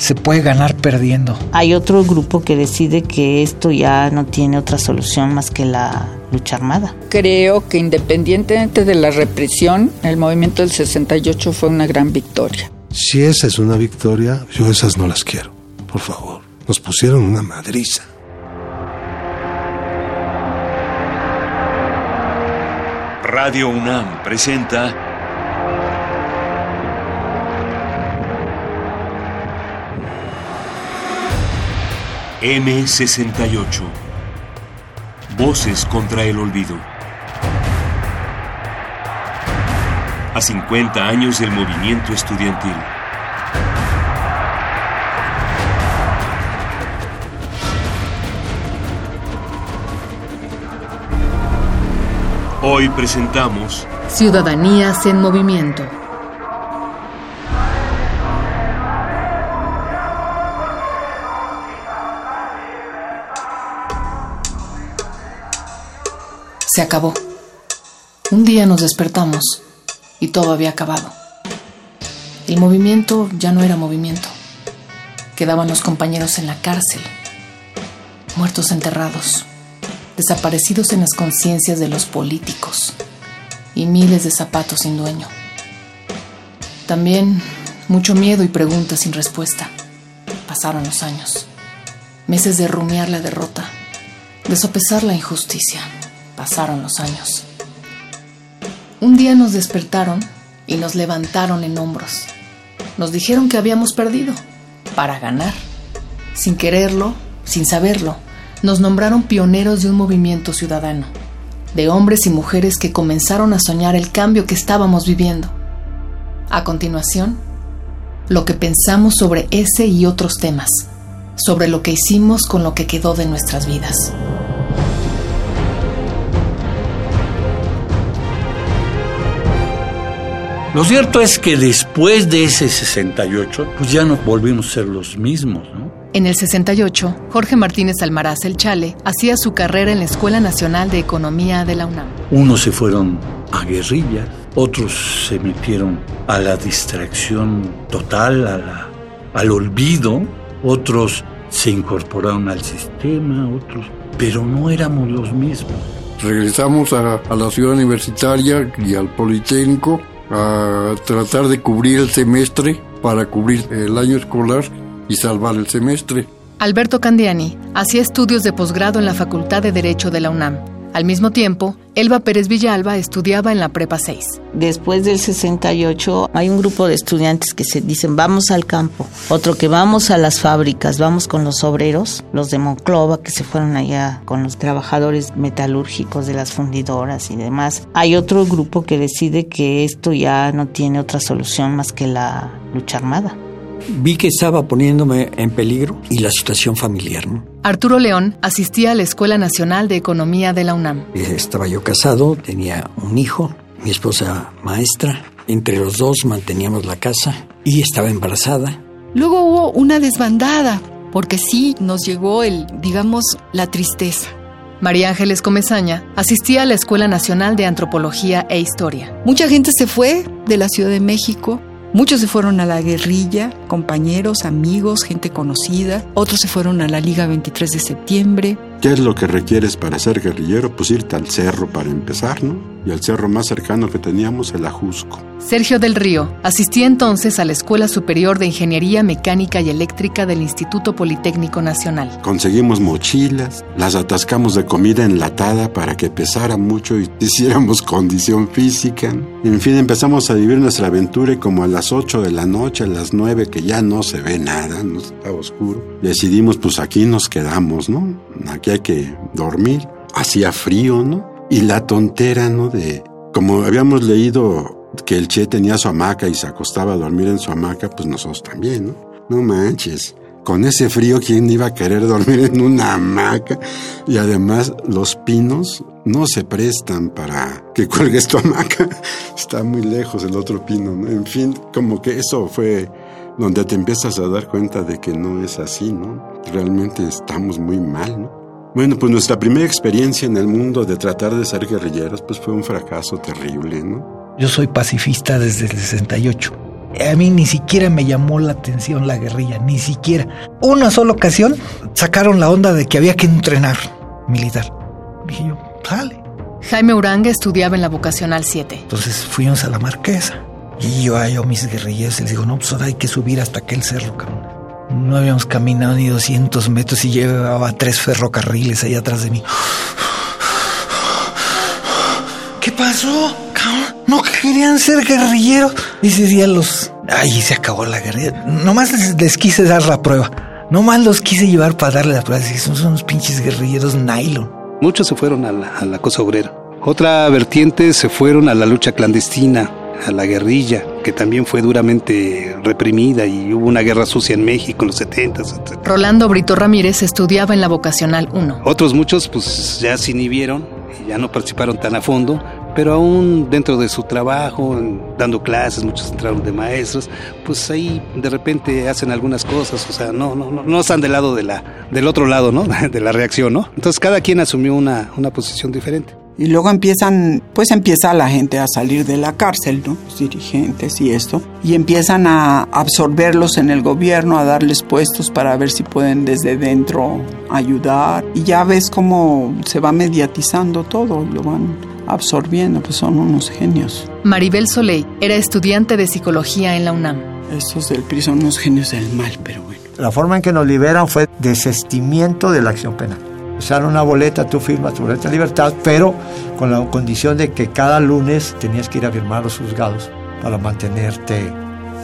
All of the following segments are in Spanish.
se puede ganar perdiendo. Hay otro grupo que decide que esto ya no tiene otra solución más que la lucha armada. Creo que independientemente de la represión, el movimiento del 68 fue una gran victoria. Si esa es una victoria, yo esas no las quiero. Por favor, nos pusieron una madriza. Radio UNAM presenta M68. Voces contra el olvido. A 50 años del movimiento estudiantil. Hoy presentamos Ciudadanías en Movimiento. Se acabó. Un día nos despertamos y todo había acabado. El movimiento ya no era movimiento. Quedaban los compañeros en la cárcel, muertos enterrados, desaparecidos en las conciencias de los políticos y miles de zapatos sin dueño. También mucho miedo y preguntas sin respuesta. Pasaron los años, meses de rumiar la derrota, de sopesar la injusticia Pasaron los años. Un día nos despertaron y nos levantaron en hombros. Nos dijeron que habíamos perdido para ganar. Sin quererlo, sin saberlo, nos nombraron pioneros de un movimiento ciudadano, de hombres y mujeres que comenzaron a soñar el cambio que estábamos viviendo. A continuación, lo que pensamos sobre ese y otros temas, sobre lo que hicimos con lo que quedó de nuestras vidas. Lo cierto es que después de ese 68, pues ya no volvimos a ser los mismos, ¿no? En el 68, Jorge Martínez Almaraz El Chale hacía su carrera en la Escuela Nacional de Economía de la UNAM. Unos se fueron a guerrillas, otros se metieron a la distracción total, al olvido, otros se incorporaron al sistema, otros, pero no éramos los mismos. Regresamos a, a la ciudad universitaria y al Politécnico a tratar de cubrir el semestre para cubrir el año escolar y salvar el semestre. Alberto Candiani hacía estudios de posgrado en la Facultad de Derecho de la UNAM. Al mismo tiempo, Elba Pérez Villalba estudiaba en la Prepa 6. Después del 68 hay un grupo de estudiantes que se dicen vamos al campo, otro que vamos a las fábricas, vamos con los obreros, los de Monclova que se fueron allá con los trabajadores metalúrgicos de las fundidoras y demás. Hay otro grupo que decide que esto ya no tiene otra solución más que la lucha armada vi que estaba poniéndome en peligro y la situación familiar. Arturo León asistía a la Escuela Nacional de Economía de la UNAM. Estaba yo casado, tenía un hijo, mi esposa maestra. Entre los dos manteníamos la casa y estaba embarazada. Luego hubo una desbandada, porque sí nos llegó el, digamos, la tristeza. María Ángeles Comezaña asistía a la Escuela Nacional de Antropología e Historia. Mucha gente se fue de la Ciudad de México Muchos se fueron a la guerrilla, compañeros, amigos, gente conocida. Otros se fueron a la Liga 23 de septiembre. ¿Qué es lo que requieres para ser guerrillero? Pues irte al cerro para empezar, ¿no? Y el cerro más cercano que teníamos, el Ajusco. Sergio del Río asistía entonces a la Escuela Superior de Ingeniería Mecánica y Eléctrica del Instituto Politécnico Nacional. Conseguimos mochilas, las atascamos de comida enlatada para que pesara mucho y hiciéramos condición física. En fin, empezamos a vivir nuestra aventura y como a las 8 de la noche, a las 9 que ya no se ve nada, no está oscuro, decidimos pues aquí nos quedamos, ¿no? Aquí hay que dormir. Hacía frío, ¿no? Y la tontera, ¿no? De, como habíamos leído que el Che tenía su hamaca y se acostaba a dormir en su hamaca, pues nosotros también, ¿no? No manches. con ese frío, ¿quién iba a querer dormir en una hamaca? Y además los pinos no se prestan para que cuelgues tu hamaca. Está muy lejos el otro pino, ¿no? En fin, como que eso fue donde te empiezas a dar cuenta de que no es así, ¿no? Realmente estamos muy mal, ¿no? Bueno, pues nuestra primera experiencia en el mundo de tratar de ser guerrilleros, pues fue un fracaso terrible, ¿no? Yo soy pacifista desde el 68. A mí ni siquiera me llamó la atención la guerrilla, ni siquiera. Una sola ocasión sacaron la onda de que había que entrenar militar. Dije yo, sale. Jaime Uranga estudiaba en la vocacional 7. Entonces fuimos a la marquesa. Y yo hallo mis guerrilleros y les digo, no, pues ahora hay que subir hasta aquel cerro, cabrón. No habíamos caminado ni 200 metros y llevaba tres ferrocarriles ahí atrás de mí. ¿Qué pasó? ¿No querían ser guerrilleros? Dice, los... Ay, se acabó la guerrilla. Nomás les, quise dar la prueba. Nomás los quise llevar para darle la prueba. Son, son unos pinches guerrilleros nylon. Muchos se fueron a la, a la cosa obrera. Otra vertiente se fueron a la lucha clandestina, a la guerrilla, que también fue duramente reprimida y hubo una guerra sucia en México en los 70. Etc. Rolando Brito Ramírez estudiaba en la vocacional 1. Otros muchos pues ya se inhibieron y ya no participaron tan a fondo, pero aún dentro de su trabajo, dando clases, muchos entraron de maestros, pues ahí de repente hacen algunas cosas, o sea, no, no, no, no están del lado de la, del otro lado, ¿no? De la reacción, ¿no? Entonces cada quien asumió una, una posición diferente. Y luego empiezan, pues empieza la gente a salir de la cárcel, ¿no? Los dirigentes y esto. Y empiezan a absorberlos en el gobierno, a darles puestos para ver si pueden desde dentro ayudar. Y ya ves cómo se va mediatizando todo, lo van absorbiendo, pues son unos genios. Maribel Soleil era estudiante de psicología en la UNAM. Estos del PRI son unos genios del mal, pero bueno. La forma en que nos liberan fue desestimiento de la acción penal. Sea, una boleta, tú firmas tu boleta de libertad, pero con la condición de que cada lunes tenías que ir a firmar los juzgados para mantenerte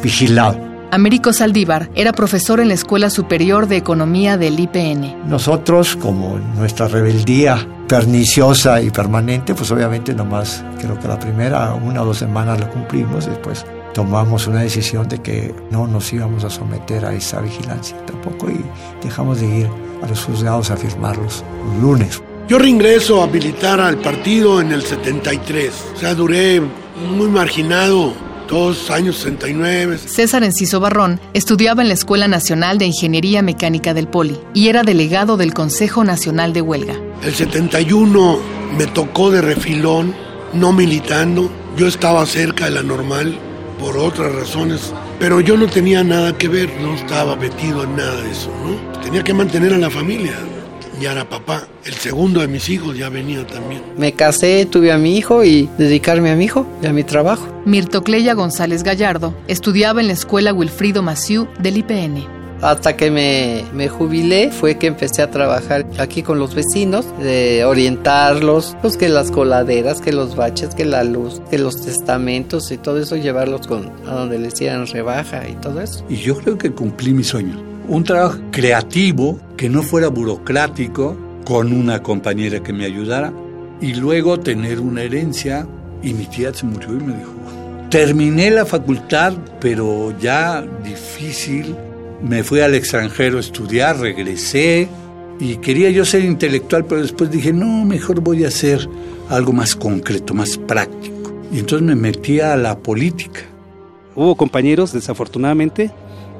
vigilado. Américo Saldívar era profesor en la Escuela Superior de Economía del IPN. Nosotros, como nuestra rebeldía perniciosa y permanente, pues obviamente nomás creo que la primera una o dos semanas la cumplimos, después tomamos una decisión de que no nos íbamos a someter a esa vigilancia tampoco y dejamos de ir a los juzgados a firmarlos los lunes. Yo reingreso a militar al partido en el 73, o sea, duré muy marginado dos años 69. César Enciso Barrón estudiaba en la Escuela Nacional de Ingeniería Mecánica del Poli y era delegado del Consejo Nacional de Huelga. El 71 me tocó de refilón, no militando. Yo estaba cerca de la normal por otras razones, pero yo no tenía nada que ver, no estaba metido en nada de eso, ¿no? Tenía que mantener a la familia ya era papá. El segundo de mis hijos ya venía también. Me casé, tuve a mi hijo y dedicarme a mi hijo y a mi trabajo. Mirtocleya González Gallardo estudiaba en la escuela Wilfrido Maciú del IPN. Hasta que me, me, jubilé fue que empecé a trabajar aquí con los vecinos, de orientarlos, pues que las coladeras, que los baches, que la luz, que los testamentos y todo eso, llevarlos con, a donde les hicieran rebaja y todo eso. Y yo creo que cumplí mi sueño un trabajo creativo, que no fuera burocrático, con una compañera que me ayudara, y luego tener una herencia. Y mi tía se murió y me dijo, terminé la facultad, pero ya difícil. Me fui al extranjero a estudiar, regresé y quería yo ser intelectual, pero después dije, no, mejor voy a hacer algo más concreto, más práctico. Y entonces me metí a la política. Hubo compañeros, desafortunadamente,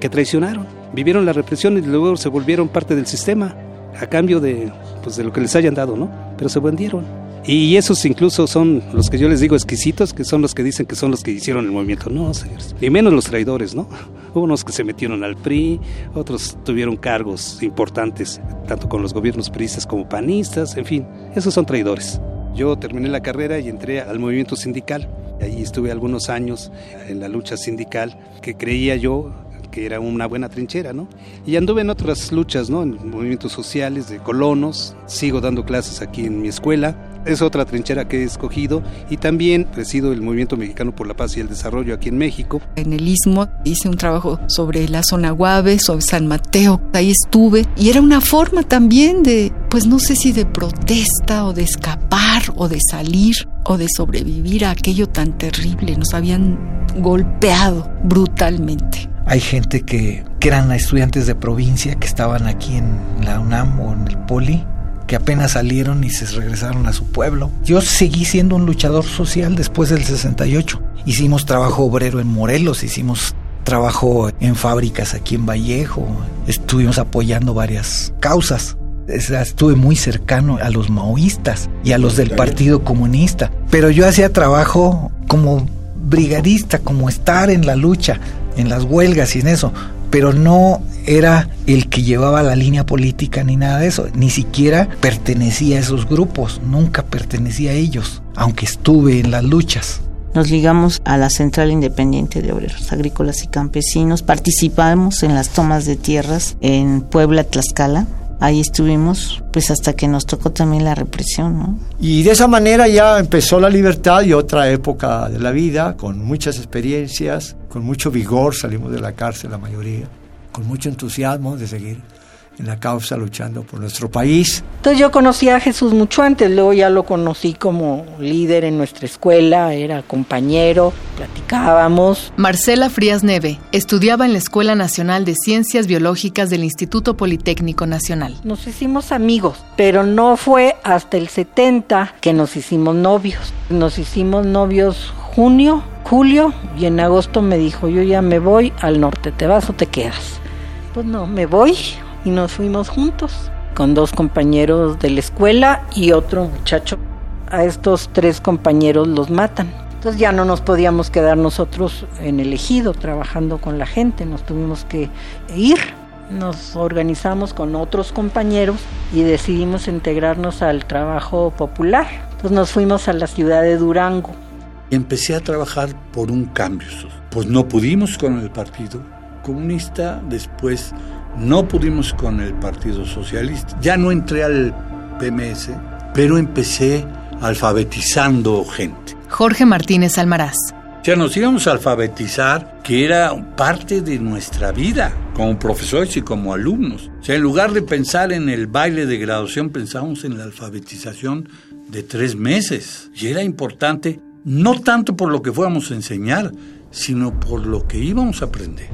que traicionaron vivieron la represión y luego se volvieron parte del sistema a cambio de, pues, de lo que les hayan dado, ¿no? Pero se vendieron. Y esos incluso son los que yo les digo exquisitos, que son los que dicen que son los que hicieron el movimiento. No, señores. Y menos los traidores, ¿no? Unos que se metieron al PRI, otros tuvieron cargos importantes, tanto con los gobiernos priistas como panistas, en fin, esos son traidores. Yo terminé la carrera y entré al movimiento sindical. Ahí estuve algunos años en la lucha sindical, que creía yo que era una buena trinchera, ¿no? Y anduve en otras luchas, ¿no? En movimientos sociales de colonos, sigo dando clases aquí en mi escuela, es otra trinchera que he escogido y también presido el Movimiento Mexicano por la Paz y el Desarrollo aquí en México. En el Istmo hice un trabajo sobre la zona Guave, sobre San Mateo, ahí estuve y era una forma también de, pues no sé si de protesta o de escapar o de salir o de sobrevivir a aquello tan terrible, nos habían golpeado brutalmente hay gente que, que eran estudiantes de provincia que estaban aquí en la UNAM o en el Poli que apenas salieron y se regresaron a su pueblo. Yo seguí siendo un luchador social después del 68. Hicimos trabajo obrero en Morelos, hicimos trabajo en fábricas aquí en Vallejo, estuvimos apoyando varias causas. Estuve muy cercano a los maoístas y a los del Partido Comunista, pero yo hacía trabajo como brigadista, como estar en la lucha, en las huelgas y en eso, pero no era el que llevaba la línea política ni nada de eso, ni siquiera pertenecía a esos grupos, nunca pertenecía a ellos, aunque estuve en las luchas. Nos ligamos a la Central Independiente de Obreros Agrícolas y Campesinos, participamos en las tomas de tierras en Puebla, Tlaxcala, ahí estuvimos pues hasta que nos tocó también la represión, ¿no? Y de esa manera ya empezó la libertad y otra época de la vida, con muchas experiencias, con mucho vigor, salimos de la cárcel la mayoría, con mucho entusiasmo de seguir en la causa luchando por nuestro país. Entonces yo conocí a Jesús mucho antes, luego ya lo conocí como líder en nuestra escuela, era compañero, platicábamos. Marcela Frías Neve estudiaba en la Escuela Nacional de Ciencias Biológicas del Instituto Politécnico Nacional. Nos hicimos amigos, pero no fue hasta el 70 que nos hicimos novios. Nos hicimos novios junio, julio y en agosto me dijo, yo ya me voy al norte, ¿te vas o te quedas? Pues no, me voy, y nos fuimos juntos con dos compañeros de la escuela y otro muchacho. A estos tres compañeros los matan. Entonces ya no nos podíamos quedar nosotros en el ejido trabajando con la gente, nos tuvimos que ir. Nos organizamos con otros compañeros y decidimos integrarnos al trabajo popular. Entonces nos fuimos a la ciudad de Durango. Empecé a trabajar por un cambio. Pues no pudimos con el Partido Comunista, después no pudimos con el Partido Socialista. Ya no entré al PMS, pero empecé alfabetizando gente. Jorge Martínez Almaraz. Ya nos íbamos a alfabetizar, que era parte de nuestra vida, como profesores y como alumnos. O sea, en lugar de pensar en el baile de graduación, pensamos en la alfabetización de tres meses. Y era importante, no tanto por lo que fuéramos a enseñar, sino por lo que íbamos a aprender.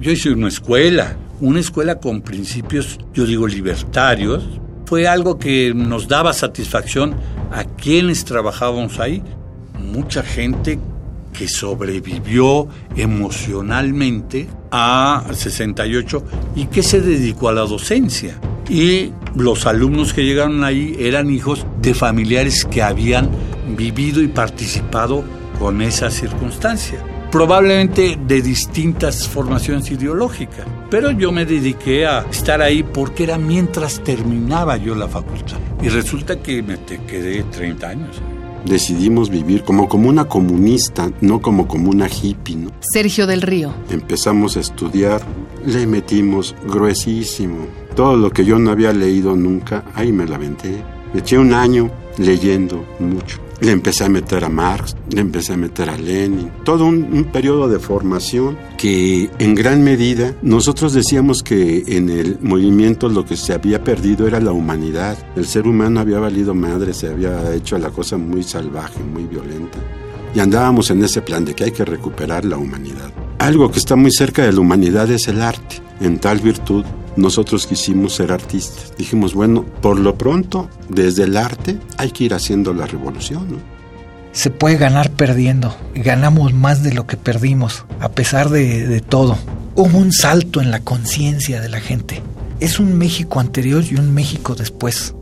Yo hice una escuela, una escuela con principios, yo digo, libertarios. Fue algo que nos daba satisfacción a quienes trabajábamos ahí. Mucha gente que sobrevivió emocionalmente a 68 y que se dedicó a la docencia. Y los alumnos que llegaron ahí eran hijos de familiares que habían vivido y participado con esa circunstancia probablemente de distintas formaciones ideológicas. Pero yo me dediqué a estar ahí porque era mientras terminaba yo la facultad. Y resulta que me quedé 30 años. Decidimos vivir como comuna comunista, no como comuna hippie. ¿no? Sergio del Río. Empezamos a estudiar, le metimos gruesísimo. Todo lo que yo no había leído nunca, ahí me la aventé. Me eché un año leyendo mucho. Le empecé a meter a Marx, le empecé a meter a Lenin, todo un, periodo de formación que en gran medida nosotros decíamos que en el movimiento lo que se había perdido era la humanidad. El ser humano había valido madre, se había hecho la cosa muy salvaje, muy violenta. Y andábamos en ese plan de que hay que recuperar la humanidad. Algo que está muy cerca de la humanidad es el arte. En tal virtud nosotros quisimos ser artistas. Dijimos, bueno, por lo pronto, desde el arte hay que ir haciendo la revolución. Se puede ganar perdiendo. Ganamos más de lo que perdimos, a pesar de, de todo. Hubo un salto en la conciencia de la gente. Es un México anterior y un México después.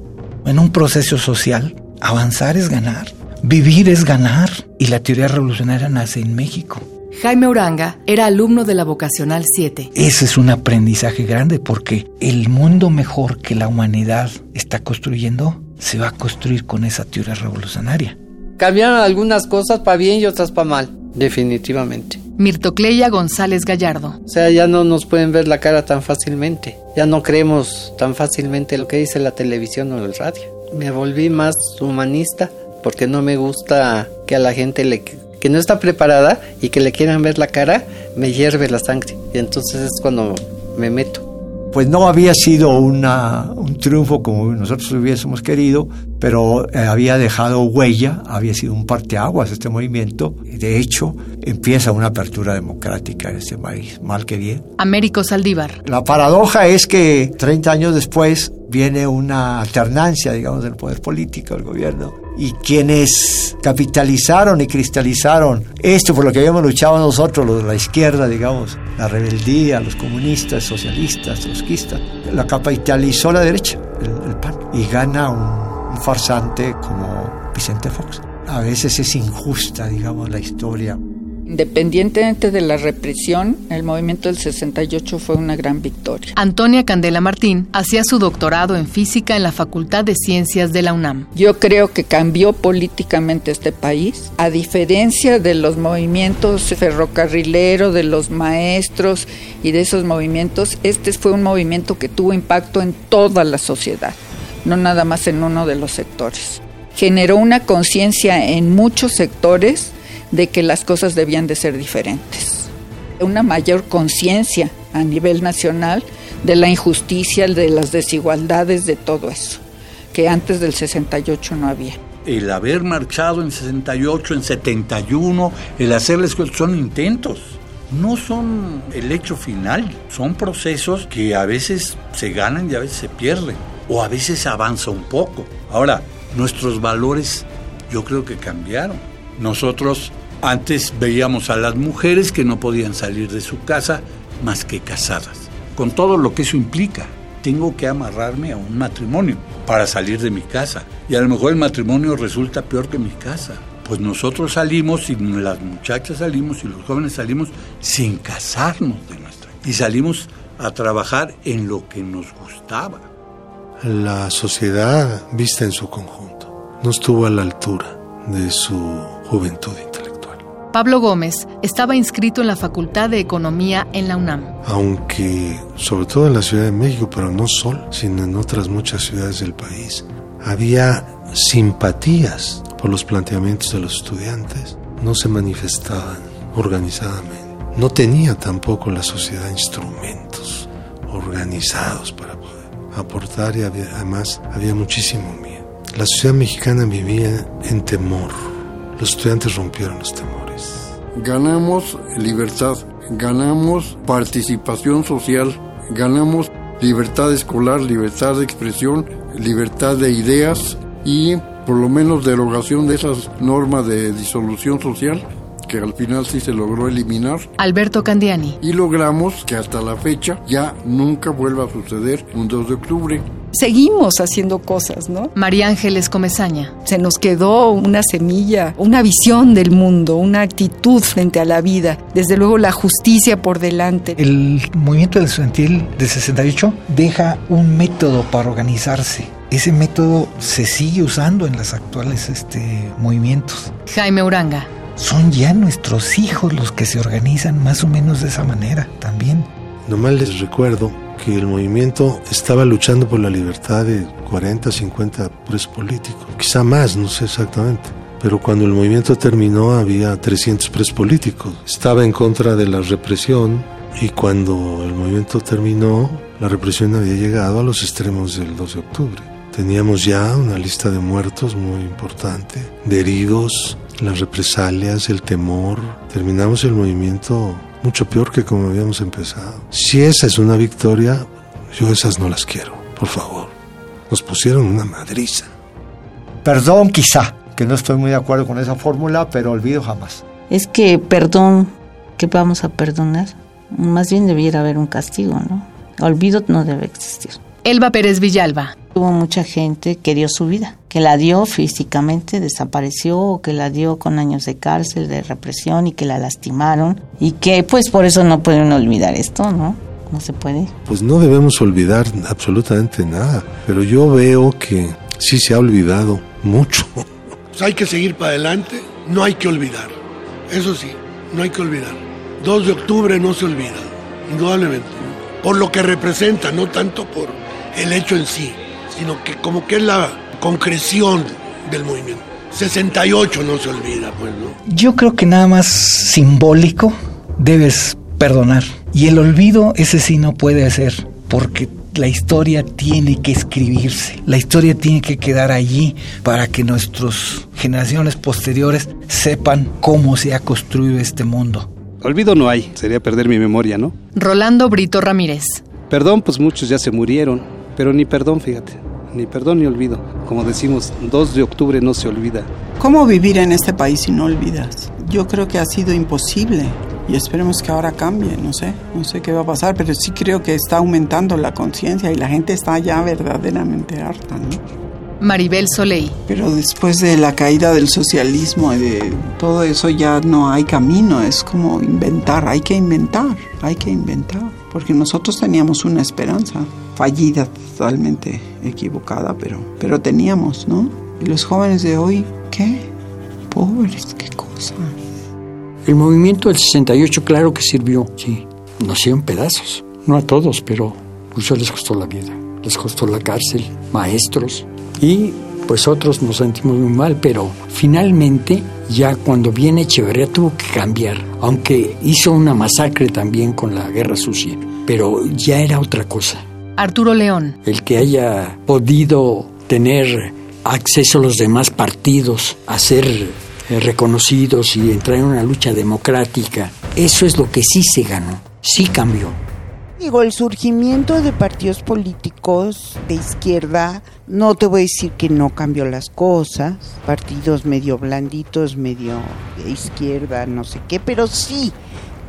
En un proceso social, avanzar es ganar. Vivir es ganar. Y la teoría revolucionaria nace en México. Jaime Uranga era alumno de la Vocacional 7. Ese es un aprendizaje grande porque el mundo mejor que la humanidad está construyendo se va a construir con esa teoría revolucionaria. Cambiaron algunas cosas para bien y otras para mal, definitivamente. Mirtocleya González Gallardo. O sea, ya no nos pueden ver la cara tan fácilmente. Ya no creemos tan fácilmente lo que dice la televisión o el radio. Me volví más humanista porque no me gusta que a la gente le que no está preparada y que le quieran ver la cara, me hierve la sangre. Y entonces es cuando me meto. pues no había sido una, un triunfo como nosotros hubiésemos querido, pero eh, había dejado huella, había sido un parteaguas este movimiento, de hecho empieza una apertura democrática en este país, mal que bien. Américo Saldívar. La paradoja es que 30 años después viene una alternancia, digamos, del poder político, del gobierno, y quienes capitalizaron y cristalizaron esto por lo que habíamos luchado nosotros, los de la izquierda, digamos, la rebeldía, los comunistas, socialistas, trotskistas, la capitalizó la derecha, el, el PAN, y gana un, un farsante como Vicente Fox. A veces es injusta, digamos, la historia. Independientemente de la represión, el movimiento del 68 fue una gran victoria. Antonia Candela Martín hacía su doctorado en física en la Facultad de Ciencias de la UNAM. Yo creo que cambió políticamente este país, a diferencia de los movimientos ferrocarrileros, de los maestros y de esos movimientos, este fue un movimiento que tuvo impacto en toda la sociedad, no nada más en uno de los sectores. Generó una conciencia en muchos sectores de que las cosas debían de ser diferentes. Una mayor conciencia a nivel nacional de la injusticia, de las desigualdades, de todo eso, que antes del 68 no había. El haber marchado en 68, en 71, el hacerles son intentos. No son el hecho final, son procesos que a veces se ganan y a veces se pierden, o a veces avanza un poco. Ahora, nuestros valores yo creo que cambiaron. Nosotros antes veíamos a las mujeres que no podían salir de su casa más que casadas, con todo lo que eso implica. Tengo que amarrarme a un matrimonio para salir de mi casa. Y a lo mejor el matrimonio resulta peor que mi casa. Pues nosotros salimos y las muchachas salimos y los jóvenes salimos sin casarnos de nuestra. Y salimos a trabajar en lo que nos gustaba. La sociedad vista en su conjunto no estuvo a la altura de su juventud. Pablo Gómez estaba inscrito en la Facultad de Economía en la UNAM. Aunque, sobre todo en la Ciudad de México, pero no solo, sino en otras muchas ciudades del país, había simpatías por los planteamientos de los estudiantes, no se manifestaban organizadamente. No tenía tampoco la sociedad instrumentos organizados para poder aportar y además había muchísimo miedo. La sociedad mexicana vivía en temor. Los estudiantes rompieron los temores. Ganamos libertad, ganamos participación social, ganamos libertad escolar, libertad de expresión, libertad de ideas y por lo menos derogación de esas normas de disolución social que al final sí se logró eliminar. Alberto Candiani. Y logramos que hasta la fecha ya nunca vuelva a suceder un 2 de octubre. Seguimos haciendo cosas, ¿no? María Ángeles Comezaña. Se nos quedó una semilla, una visión del mundo, una actitud frente a la vida. Desde luego la justicia por delante. El movimiento estudiantil de 68 deja un método para organizarse. Ese método se sigue usando en los actuales este, movimientos. Jaime Uranga son ya nuestros hijos los que se organizan más o menos de esa manera también. Nomás les recuerdo que el movimiento estaba luchando por la libertad de 40, 50 presos políticos, quizá más, no sé exactamente. Pero cuando el movimiento terminó había 300 presos políticos. Estaba en contra de la represión y cuando el movimiento terminó, la represión había llegado a los extremos del 2 de octubre. Teníamos ya una lista de muertos muy importante, de heridos, las represalias, el temor. Terminamos el movimiento mucho peor que como habíamos empezado. Si esa es una victoria, yo esas no las quiero, por favor. Nos pusieron una madriza. Perdón quizá, que no estoy muy de acuerdo con esa fórmula, pero olvido jamás. Es que perdón, ¿qué vamos a perdonar? Más bien debiera haber un castigo, ¿no? Olvido no debe existir. Elba Pérez Villalba. Hubo mucha gente que dio su vida, que la dio físicamente, desapareció, o que la dio con años de cárcel, de represión y que la lastimaron y que pues por eso no pueden olvidar esto, ¿no? No se puede. Pues no debemos olvidar absolutamente nada, pero yo veo que sí se ha olvidado mucho. Pues hay que seguir para adelante, no hay que olvidar. Eso sí, no hay que olvidar. 2 de octubre no se olvida, indudablemente. Por lo que representa, no tanto por el hecho en sí, sino que como que es la concreción del movimiento. 68 no se olvida, pues, ¿no? Yo creo que nada más simbólico debes perdonar. Y el olvido, ese sí no puede ser porque la historia tiene que escribirse, la historia tiene que quedar allí para que nuestras generaciones posteriores sepan cómo se ha construido este mundo. Olvido no hay, sería perder mi memoria, ¿no? Rolando Brito Ramírez. Perdón, pues muchos ya se murieron, pero ni perdón, fíjate, ni perdón ni olvido. Como decimos, 2 de octubre no se olvida. ¿Cómo vivir en este país si no olvidas? Yo creo que ha sido imposible y esperemos que ahora cambie, no sé, no sé qué va a pasar, pero sí creo que está aumentando la conciencia y la gente está ya verdaderamente harta, ¿no? Maribel Soleil. Pero después de la caída del socialismo y de todo eso ya no hay camino, es como inventar, hay que inventar, hay que inventar, porque nosotros teníamos una esperanza fallida, totalmente equivocada, pero, pero teníamos, ¿no? Y los jóvenes de hoy, ¿qué? Pobres, qué cosa. El movimiento del 68 claro que sirvió, sí. Nació en pedazos, no a todos, pero muchos les costó la vida, les costó la cárcel, maestros, y pues otros nos sentimos muy mal, pero finalmente ya cuando viene Echeverría tuvo que cambiar, aunque hizo una masacre también con la guerra sucia, pero ya era otra cosa. Arturo León. El que haya podido tener acceso a los demás partidos, a ser eh, reconocidos y entrar en una lucha democrática, eso es lo que sí se ganó, sí cambió. Digo, el surgimiento de partidos políticos de izquierda, no te voy a decir que no cambió las cosas, partidos medio blanditos, medio de izquierda, no sé qué, pero sí,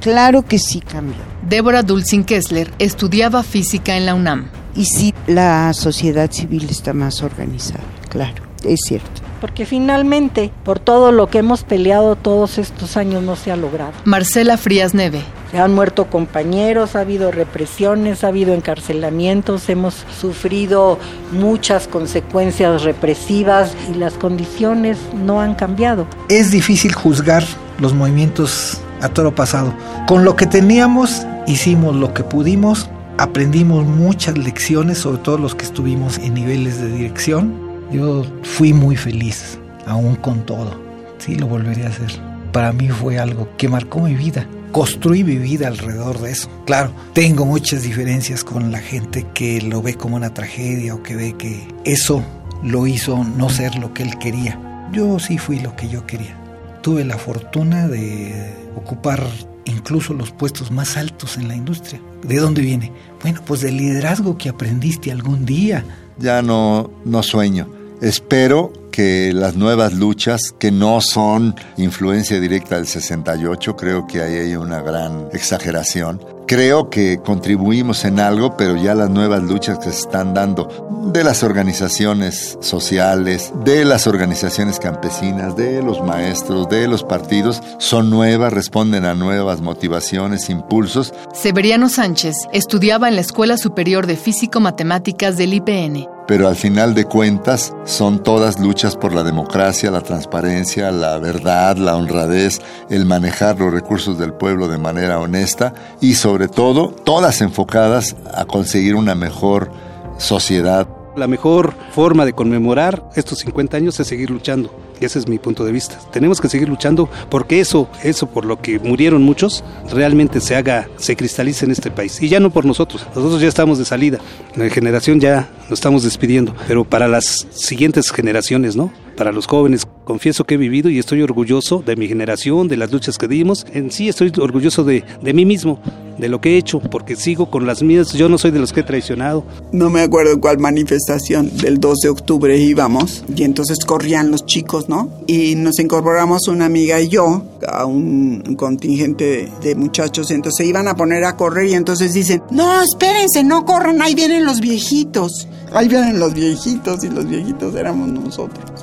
claro que sí cambió. Débora Dulcin Kessler estudiaba física en la UNAM. Y sí, la sociedad civil está más organizada, claro, es cierto porque finalmente por todo lo que hemos peleado todos estos años no se ha logrado. Marcela Frías Neve. Se han muerto compañeros, ha habido represiones, ha habido encarcelamientos, hemos sufrido muchas consecuencias represivas y las condiciones no han cambiado. Es difícil juzgar los movimientos a toro pasado. Con lo que teníamos, hicimos lo que pudimos, aprendimos muchas lecciones, sobre todo los que estuvimos en niveles de dirección yo fui muy feliz, aún con todo. Sí, lo volvería a hacer. Para mí fue algo que marcó mi vida. Construí mi vida alrededor de eso. Claro, tengo muchas diferencias con la gente que lo ve como una tragedia o que ve que eso lo hizo no ser lo que él quería. Yo sí fui lo que yo quería. Tuve la fortuna de ocupar incluso los puestos más altos en la industria. ¿De dónde viene? Bueno, pues del liderazgo que aprendiste algún día. Ya no, no sueño Espero que las nuevas luchas, que no son influencia directa del 68, creo que ahí hay una gran exageración. Creo que contribuimos en algo, pero ya las nuevas luchas que se están dando de las organizaciones sociales, de las organizaciones campesinas, de los maestros, de los partidos, son nuevas, responden a nuevas motivaciones, impulsos. Severiano Sánchez estudiaba en la Escuela Superior de Físico-Matemáticas del IPN pero al final de cuentas son todas luchas por la democracia, la transparencia, la verdad, la honradez, el manejar los recursos del pueblo de manera honesta y sobre todo todas enfocadas a conseguir una mejor sociedad. La mejor forma de conmemorar estos 50 años es seguir luchando. Y ese es mi punto de vista. Tenemos que seguir luchando porque eso, eso por lo que murieron muchos, realmente se haga, se cristalice en este país. Y ya no por nosotros. Nosotros ya estamos de salida. La generación ya nos estamos despidiendo. Pero para las siguientes generaciones, ¿no? Para los jóvenes, confieso que he vivido y estoy orgulloso de mi generación, de las luchas que dimos. En sí estoy orgulloso de, de mí mismo, de lo que he hecho, porque sigo con las mías. Yo no soy de los que he traicionado. No me acuerdo cuál manifestación del 2 de octubre íbamos y entonces corrían los chicos, ¿no? Y nos incorporamos una amiga y yo a un contingente de muchachos y entonces se iban a poner a correr y entonces dicen, no, espérense, no corran, ahí vienen los viejitos. Ahí vienen los viejitos y los viejitos éramos nosotros.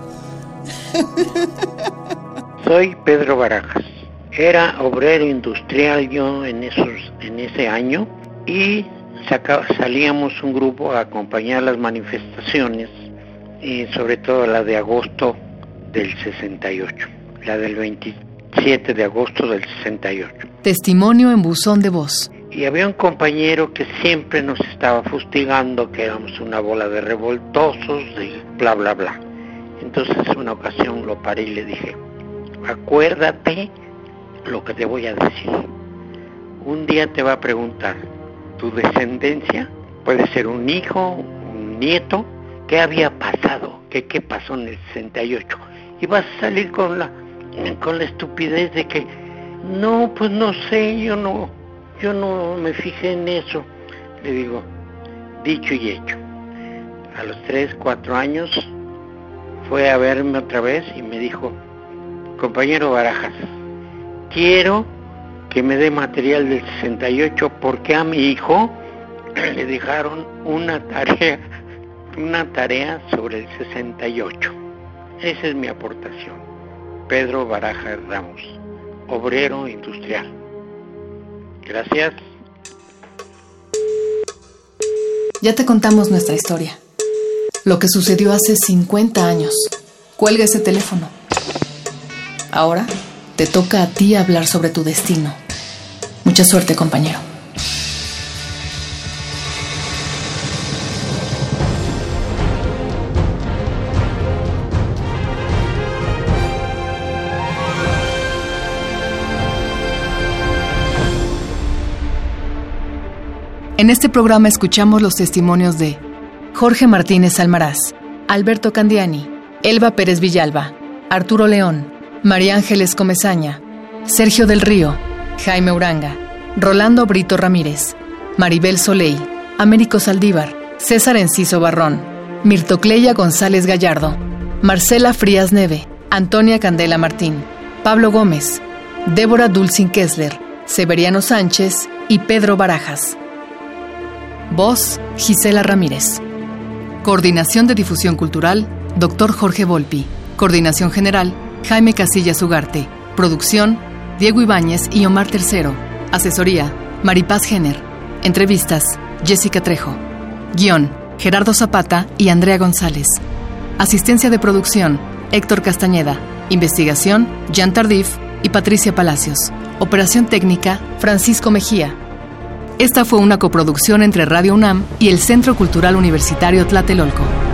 Soy Pedro Barajas. Era obrero industrial yo en, esos, en ese año y salíamos un grupo a acompañar las manifestaciones y sobre todo la de agosto del 68, la del 27 de agosto del 68. Testimonio en buzón de voz. Y había un compañero que siempre nos estaba fustigando que éramos una bola de revoltosos, de bla, bla, bla. Entonces una ocasión lo paré y le dije, acuérdate lo que te voy a decir. Un día te va a preguntar, ¿tu descendencia puede ser un hijo, un nieto, ¿qué había pasado? ¿Qué, qué pasó en el 68? Y vas a salir con la, con la estupidez de que, no, pues no sé, yo no, yo no me fijé en eso. Le digo, dicho y hecho. A los 3, 4 años fue a verme otra vez y me dijo, compañero Barajas, quiero que me dé material del 68 porque a mi hijo le dejaron una tarea, una tarea sobre el 68. Esa es mi aportación. Pedro Barajas Ramos, obrero industrial. Gracias. Ya te contamos nuestra historia. Lo que sucedió hace 50 años. Cuelga ese teléfono. Ahora te toca a ti hablar sobre tu destino. Mucha suerte, compañero. En este programa escuchamos los testimonios de Jorge Martínez Almaraz, Alberto Candiani, Elba Pérez Villalba, Arturo León, María Ángeles Comezaña, Sergio del Río, Jaime Uranga, Rolando Brito Ramírez, Maribel Soleil, Américo Saldívar, César Enciso Barrón, Mirtocleya González Gallardo, Marcela Frías Neve, Antonia Candela Martín, Pablo Gómez, Débora Dulcin Kessler, Severiano Sánchez y Pedro Barajas. Voz, Gisela Ramírez. Coordinación de Difusión Cultural, Dr. Jorge Volpi. Coordinación General, Jaime Casillas Ugarte. Producción, Diego Ibáñez y Omar Tercero. Asesoría, Maripaz Jenner. Entrevistas, Jessica Trejo. Guión, Gerardo Zapata y Andrea González. Asistencia de producción, Héctor Castañeda. Investigación, Jean Tardif y Patricia Palacios. Operación técnica, Francisco Mejía. Esta fue una coproducción entre Radio UNAM y el Centro Cultural Universitario Tlatelolco.